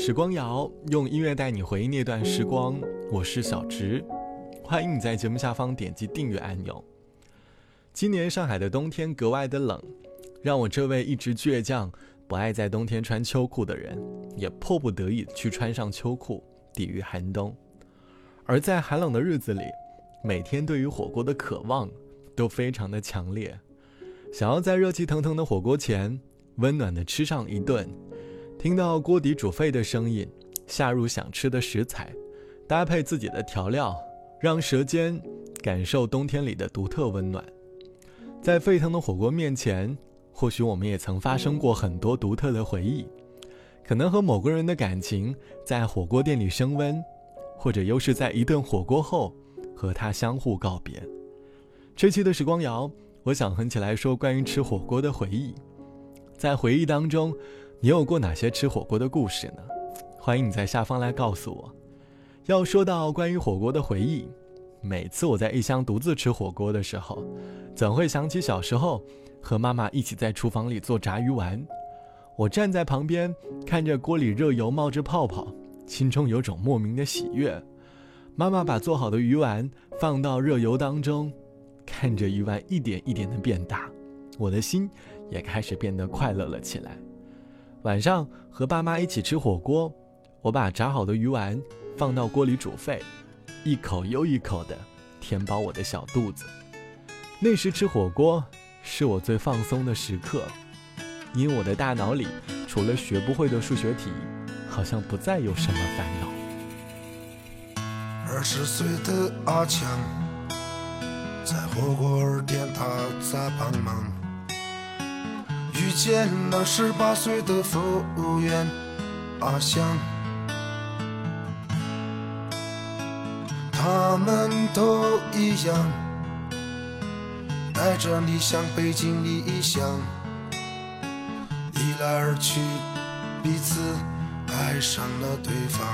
时光谣用音乐带你回忆那段时光，我是小直，欢迎你在节目下方点击订阅按钮。今年上海的冬天格外的冷，让我这位一直倔强、不爱在冬天穿秋裤的人，也迫不得已去穿上秋裤抵御寒冬。而在寒冷的日子里，每天对于火锅的渴望都非常的强烈，想要在热气腾腾的火锅前温暖的吃上一顿。听到锅底煮沸的声音，下入想吃的食材，搭配自己的调料，让舌尖感受冬天里的独特温暖。在沸腾的火锅面前，或许我们也曾发生过很多独特的回忆，可能和某个人的感情在火锅店里升温，或者又是在一顿火锅后和他相互告别。这期的时光谣，我想哼起来说关于吃火锅的回忆，在回忆当中。你有过哪些吃火锅的故事呢？欢迎你在下方来告诉我。要说到关于火锅的回忆，每次我在异乡独自吃火锅的时候，总会想起小时候和妈妈一起在厨房里做炸鱼丸。我站在旁边看着锅里热油冒着泡泡，心中有种莫名的喜悦。妈妈把做好的鱼丸放到热油当中，看着鱼丸一点一点的变大，我的心也开始变得快乐了起来。晚上和爸妈一起吃火锅，我把炸好的鱼丸放到锅里煮沸，一口又一口的填饱我的小肚子。那时吃火锅是我最放松的时刻，因为我的大脑里除了学不会的数学题，好像不再有什么烦恼。二十岁的阿强在火锅店他在帮忙。遇见了十八岁的服务员阿香，他们都一样，带着理想，背井离乡，一来二去，彼此爱上了对方。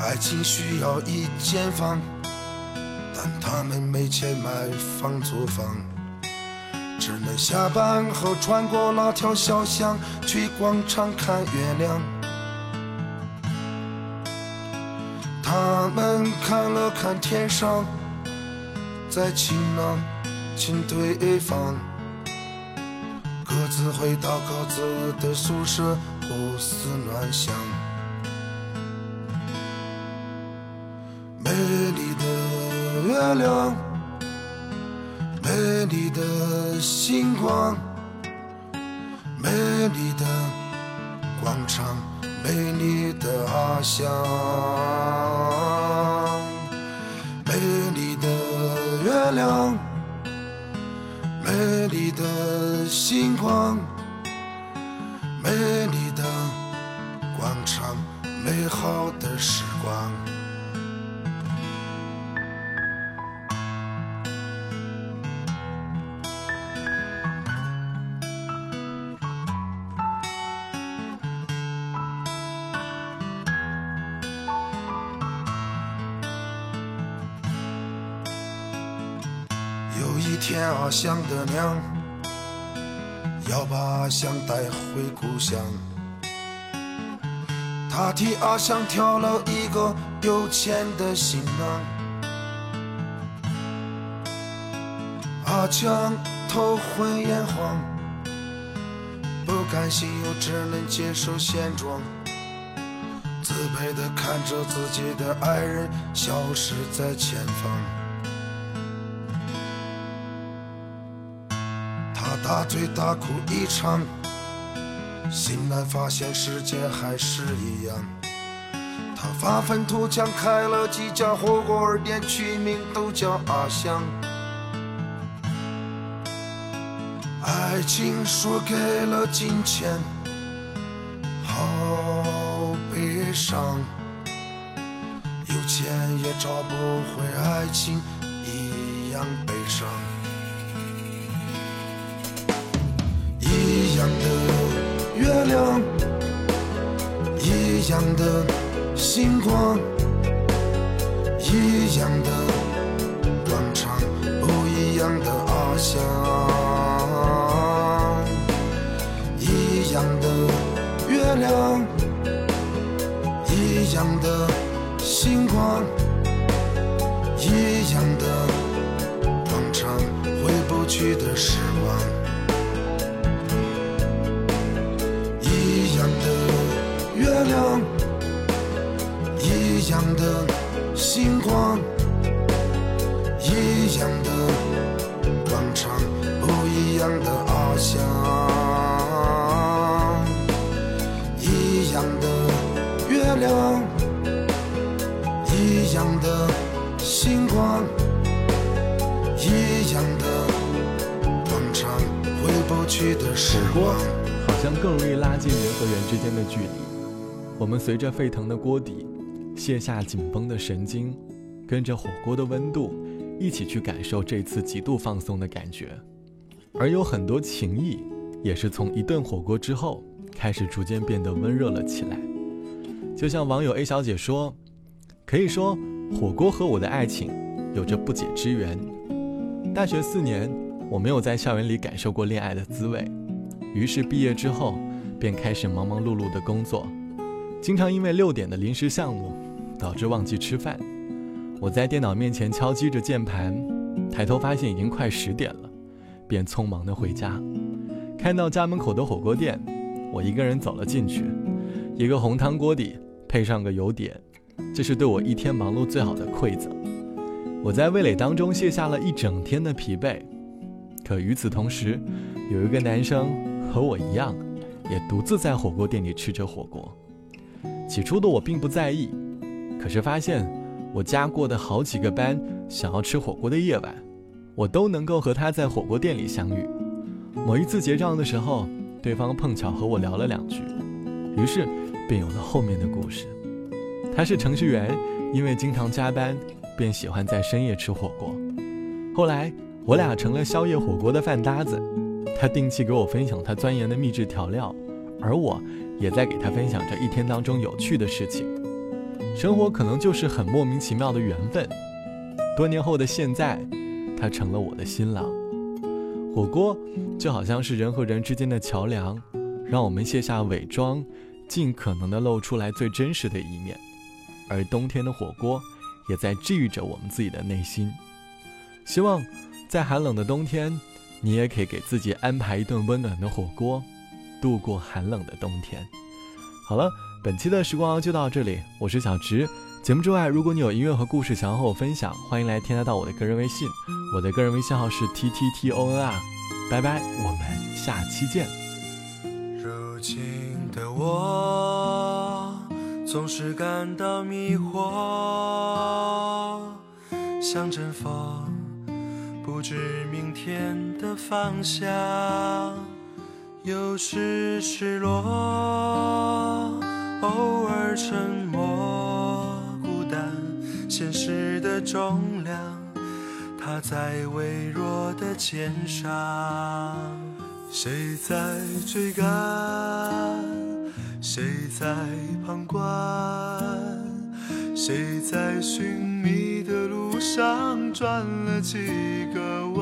爱情需要一间房。但他们没钱买房租房，只能下班后穿过那条小巷去广场看月亮。他们看了看天上，在晴朗亲对方，各自回到各自的宿舍，胡思乱想。月亮，美丽的星光，美丽的广场，美丽的阿香，美丽的月亮，美丽的星光，美丽的广场，美好的时见阿香的娘要把阿香带回故乡，他替阿香挑了一个有钱的新郎。阿强头昏眼花，不甘心又只能接受现状，自卑的看着自己的爱人消失在前方。大醉大哭一场，醒来发现世界还是一样。他发愤图强开了几家火锅店，取名都叫阿香。爱情输给了金钱，好悲伤。有钱也找不回爱情，一样悲伤。样，一样的星光，一样的亮，一样的星光，一样的广场，不一样的翱翔，一样的月亮，一样的星光。一样的广场，回不去的时光，好像更容易拉近人和人之间的距离。我们随着沸腾的锅底，卸下紧绷的神经，跟着火锅的温度，一起去感受这次极度放松的感觉。而有很多情谊，也是从一顿火锅之后，开始逐渐变得温热了起来。就像网友 A 小姐说：“可以说，火锅和我的爱情有着不解之缘。”大学四年，我没有在校园里感受过恋爱的滋味，于是毕业之后便开始忙忙碌碌的工作，经常因为六点的临时项目导致忘记吃饭。我在电脑面前敲击着键盘，抬头发现已经快十点了，便匆忙的回家。看到家门口的火锅店，我一个人走了进去，一个红汤锅底配上个油碟，这是对我一天忙碌最好的馈赠。我在味蕾当中卸下了一整天的疲惫，可与此同时，有一个男生和我一样，也独自在火锅店里吃着火锅。起初的我并不在意，可是发现我加过的好几个班想要吃火锅的夜晚，我都能够和他在火锅店里相遇。某一次结账的时候，对方碰巧和我聊了两句，于是便有了后面的故事。他是程序员，因为经常加班。便喜欢在深夜吃火锅，后来我俩成了宵夜火锅的饭搭子。他定期给我分享他钻研的秘制调料，而我也在给他分享着一天当中有趣的事情。生活可能就是很莫名其妙的缘分。多年后的现在，他成了我的新郎。火锅就好像是人和人之间的桥梁，让我们卸下伪装，尽可能的露出来最真实的一面。而冬天的火锅。也在治愈着我们自己的内心。希望在寒冷的冬天，你也可以给自己安排一顿温暖的火锅，度过寒冷的冬天。好了，本期的时光就到这里，我是小直。节目之外，如果你有音乐和故事想要和我分享，欢迎来添加到我的个人微信，我的个人微信号是 t t t o n r。拜拜，我们下期见。如今的我。总是感到迷惑，像阵风，不知明天的方向。有时失落，偶尔沉默，孤单，现实的重量，它在微弱的肩上。谁在追赶？谁在旁观？谁在寻觅的路上转了几个弯？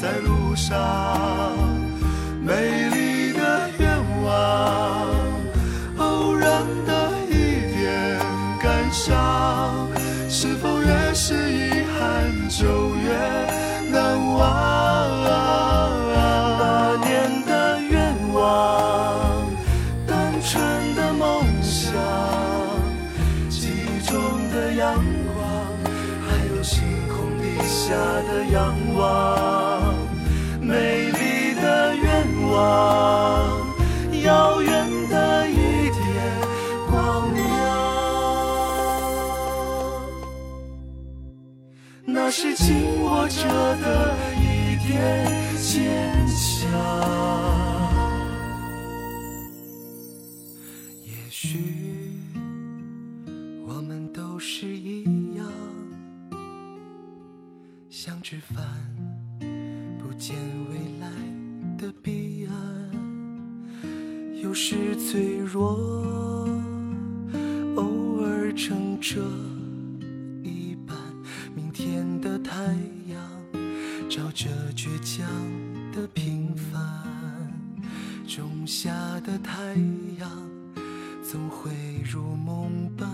在路上？美丽的愿望，偶然的一点感伤，是否越是遗憾就越难忘？那年的愿望，单纯的梦想，记忆中的阳光，还有星空底下的仰望，是紧握着的一点坚强。也许我们都是一样，像只帆，不见未来的彼岸，有时脆弱，偶尔撑着。太阳照着倔强的平凡，种下的太阳总会如梦般。